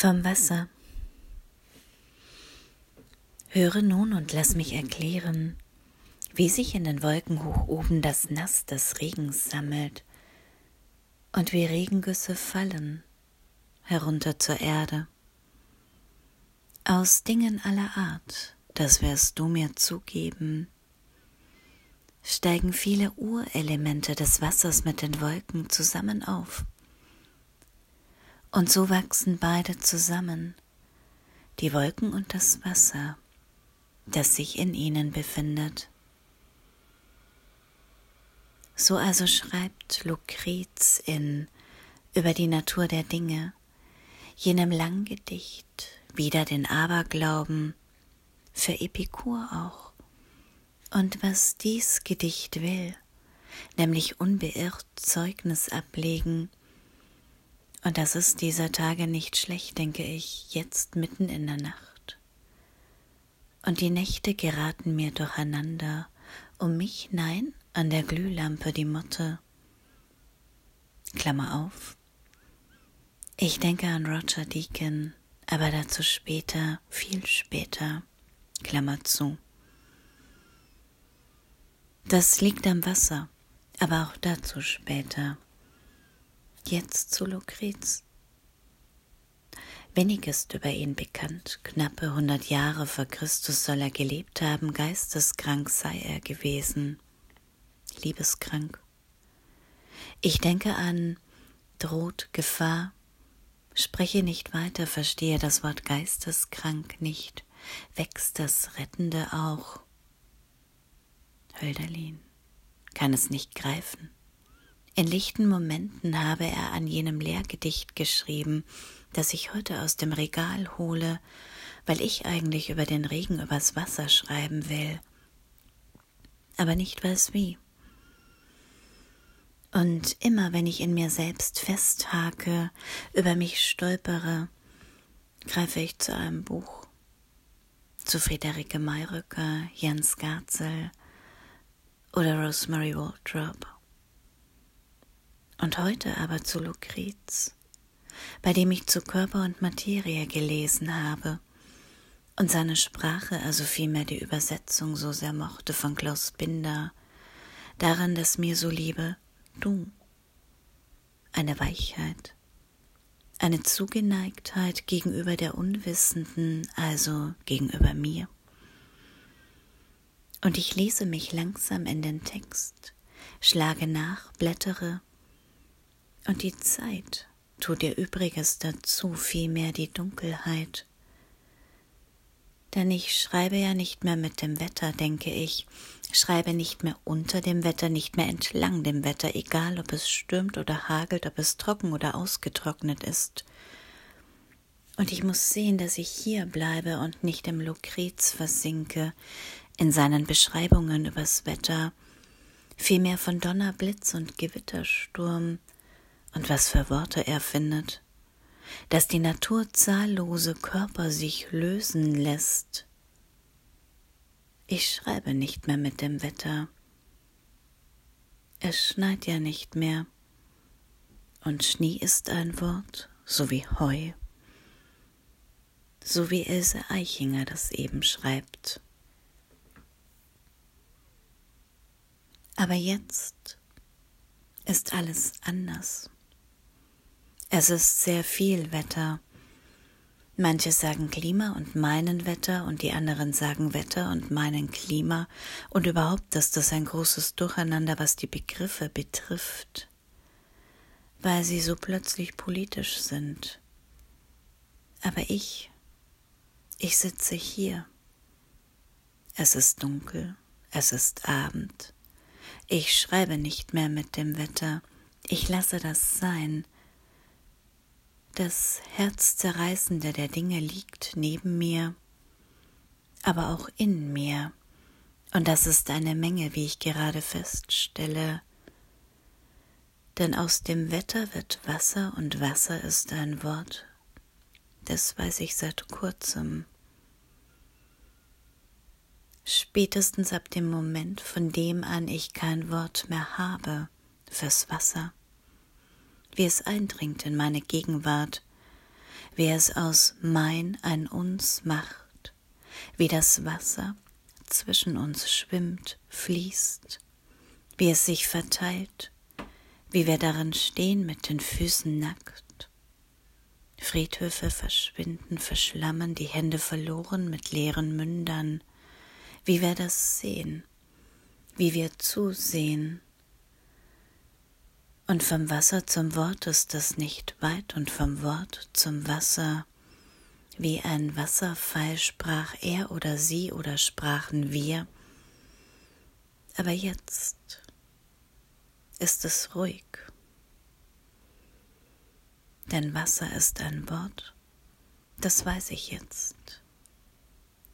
Vom Wasser. Höre nun und lass mich erklären, wie sich in den Wolken hoch oben das Nass des Regens sammelt und wie Regengüsse fallen herunter zur Erde. Aus Dingen aller Art, das wirst du mir zugeben, steigen viele Urelemente des Wassers mit den Wolken zusammen auf. Und so wachsen beide zusammen, die Wolken und das Wasser, das sich in ihnen befindet. So also schreibt Lucrez in Über die Natur der Dinge, jenem Langgedicht, wieder den Aberglauben, für Epikur auch. Und was dies Gedicht will, nämlich unbeirrt Zeugnis ablegen, und das ist dieser Tage nicht schlecht, denke ich, jetzt mitten in der Nacht. Und die Nächte geraten mir durcheinander, um mich, nein, an der Glühlampe die Motte. Klammer auf. Ich denke an Roger Deacon, aber dazu später, viel später. Klammer zu. Das liegt am Wasser, aber auch dazu später. Jetzt zu Lucrez. Wenig ist über ihn bekannt. Knappe hundert Jahre vor Christus soll er gelebt haben, geisteskrank sei er gewesen. Liebeskrank. Ich denke an droht Gefahr. Spreche nicht weiter, verstehe das Wort geisteskrank nicht. Wächst das Rettende auch? Hölderlin kann es nicht greifen. In lichten Momenten habe er an jenem Lehrgedicht geschrieben, das ich heute aus dem Regal hole, weil ich eigentlich über den Regen übers Wasser schreiben will, aber nicht weiß wie. Und immer wenn ich in mir selbst festhake, über mich stolpere, greife ich zu einem Buch, zu Friederike Mayröcker, Jens Garzel oder Rosemary Waldrop und heute aber zu Lucrez, bei dem ich zu Körper und Materie gelesen habe und seine Sprache, also vielmehr die Übersetzung so sehr mochte von Klaus Binder, daran, dass mir so liebe du, eine Weichheit, eine Zugeneigtheit gegenüber der Unwissenden, also gegenüber mir. Und ich lese mich langsam in den Text, schlage nach, blättere, und die Zeit tut ihr Übriges dazu, vielmehr die Dunkelheit. Denn ich schreibe ja nicht mehr mit dem Wetter, denke ich, schreibe nicht mehr unter dem Wetter, nicht mehr entlang dem Wetter, egal ob es stürmt oder hagelt, ob es trocken oder ausgetrocknet ist. Und ich muss sehen, dass ich hier bleibe und nicht im Lucrez versinke, in seinen Beschreibungen übers Wetter, vielmehr von Donner, Blitz und Gewittersturm, und was für Worte er findet, dass die Natur zahllose Körper sich lösen lässt. Ich schreibe nicht mehr mit dem Wetter. Es schneit ja nicht mehr. Und Schnee ist ein Wort, so wie Heu, so wie Else Eichinger das eben schreibt. Aber jetzt ist alles anders. Es ist sehr viel Wetter. Manche sagen Klima und meinen Wetter und die anderen sagen Wetter und meinen Klima und überhaupt ist das ein großes Durcheinander, was die Begriffe betrifft, weil sie so plötzlich politisch sind. Aber ich, ich sitze hier. Es ist dunkel, es ist Abend. Ich schreibe nicht mehr mit dem Wetter, ich lasse das sein, das Herzzerreißende der Dinge liegt neben mir, aber auch in mir, und das ist eine Menge, wie ich gerade feststelle. Denn aus dem Wetter wird Wasser, und Wasser ist ein Wort, das weiß ich seit kurzem. Spätestens ab dem Moment, von dem an ich kein Wort mehr habe fürs Wasser wie es eindringt in meine Gegenwart, wie es aus mein ein uns macht, wie das Wasser zwischen uns schwimmt, fließt, wie es sich verteilt, wie wir darin stehen mit den Füßen nackt. Friedhöfe verschwinden, verschlammen, die Hände verloren mit leeren Mündern, wie wir das sehen, wie wir zusehen. Und vom Wasser zum Wort ist es nicht weit, und vom Wort zum Wasser wie ein Wasserfall sprach er oder sie oder sprachen wir. Aber jetzt ist es ruhig. Denn Wasser ist ein Wort, das weiß ich jetzt.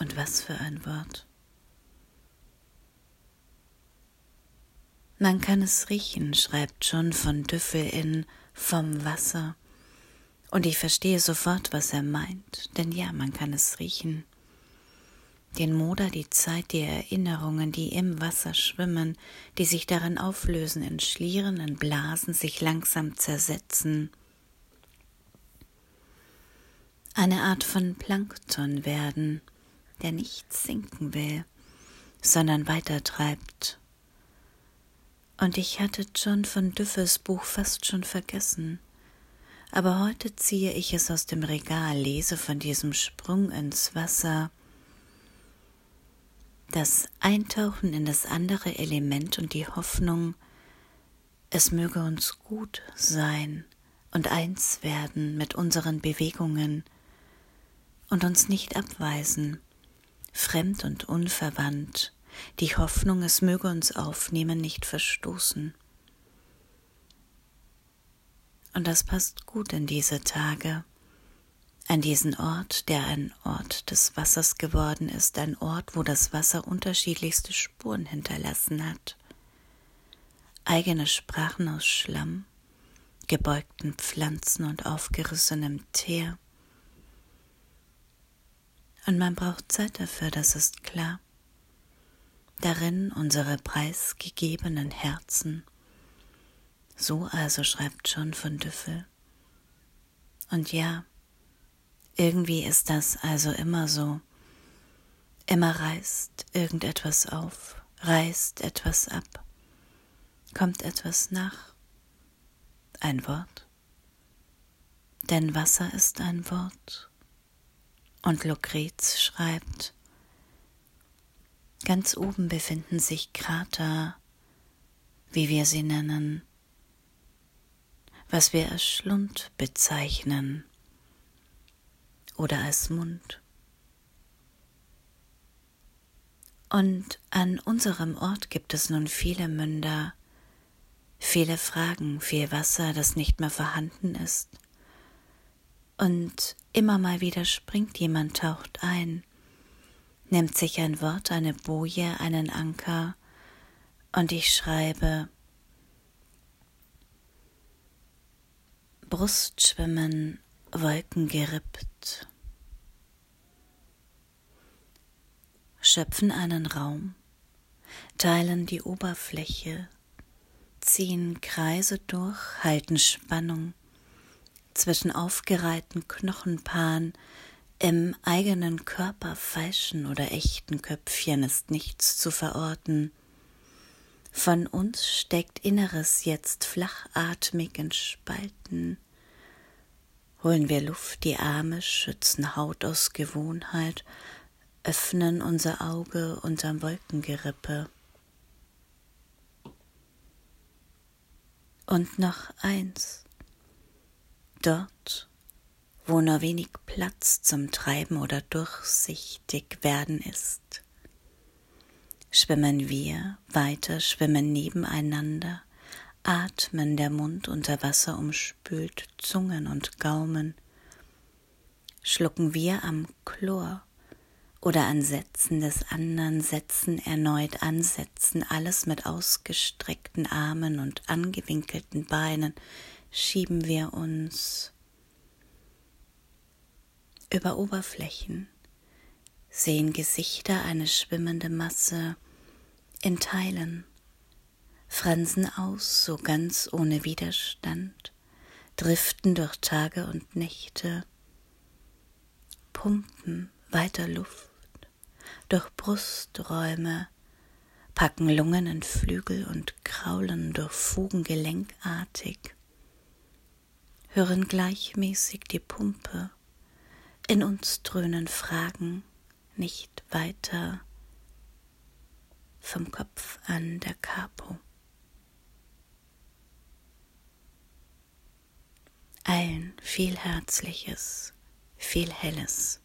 Und was für ein Wort. Man kann es riechen, schreibt John von Düffel in Vom Wasser. Und ich verstehe sofort, was er meint, denn ja, man kann es riechen. Den Moder, die Zeit, die Erinnerungen, die im Wasser schwimmen, die sich darin auflösen, in Schlieren, in Blasen, sich langsam zersetzen. Eine Art von Plankton werden, der nicht sinken will, sondern weitertreibt. Und ich hatte John von Düffels Buch fast schon vergessen. Aber heute ziehe ich es aus dem Regal, lese von diesem Sprung ins Wasser, das Eintauchen in das andere Element und die Hoffnung, es möge uns gut sein und eins werden mit unseren Bewegungen und uns nicht abweisen, fremd und unverwandt, die Hoffnung, es möge uns aufnehmen, nicht verstoßen. Und das passt gut in diese Tage, an diesen Ort, der ein Ort des Wassers geworden ist, ein Ort, wo das Wasser unterschiedlichste Spuren hinterlassen hat. Eigene Sprachen aus Schlamm, gebeugten Pflanzen und aufgerissenem Teer. Und man braucht Zeit dafür, das ist klar. Darin unsere preisgegebenen Herzen so also schreibt John von Düffel. Und ja, irgendwie ist das also immer so. Immer reißt irgendetwas auf, reißt etwas ab, kommt etwas nach. Ein Wort. Denn Wasser ist ein Wort. Und Lucrez schreibt, ganz oben befinden sich Krater, wie wir sie nennen, was wir als Schlund bezeichnen oder als Mund. Und an unserem Ort gibt es nun viele Münder, viele Fragen, viel Wasser, das nicht mehr vorhanden ist. Und immer mal wieder springt jemand, taucht ein, nimmt sich ein Wort, eine Boje, einen Anker, und ich schreibe Brustschwimmen, Wolken gerippt. Schöpfen einen Raum, teilen die Oberfläche, ziehen Kreise durch, halten Spannung zwischen aufgereihten Knochenpaaren, im eigenen Körper falschen oder echten Köpfchen ist nichts zu verorten. Von uns steckt Inneres jetzt flachatmig in Spalten. Holen wir Luft, die Arme schützen Haut aus Gewohnheit, öffnen unser Auge unterm Wolkengerippe. Und noch eins. Dort, wo nur wenig Platz zum Treiben oder durchsichtig werden ist, schwimmen wir weiter, schwimmen nebeneinander, atmen der Mund unter Wasser umspült Zungen und Gaumen, schlucken wir am Chlor oder an Sätzen des anderen Sätzen erneut ansetzen, alles mit ausgestreckten Armen und angewinkelten Beinen. Schieben wir uns über Oberflächen, sehen Gesichter eine schwimmende Masse in Teilen, fransen aus so ganz ohne Widerstand, driften durch Tage und Nächte, pumpen weiter Luft durch Brusträume, packen Lungen in Flügel und kraulen durch Fugen gelenkartig, hören gleichmäßig die Pumpe, in uns dröhnen Fragen nicht weiter vom Kopf an der Capo. Allen viel Herzliches, viel Helles.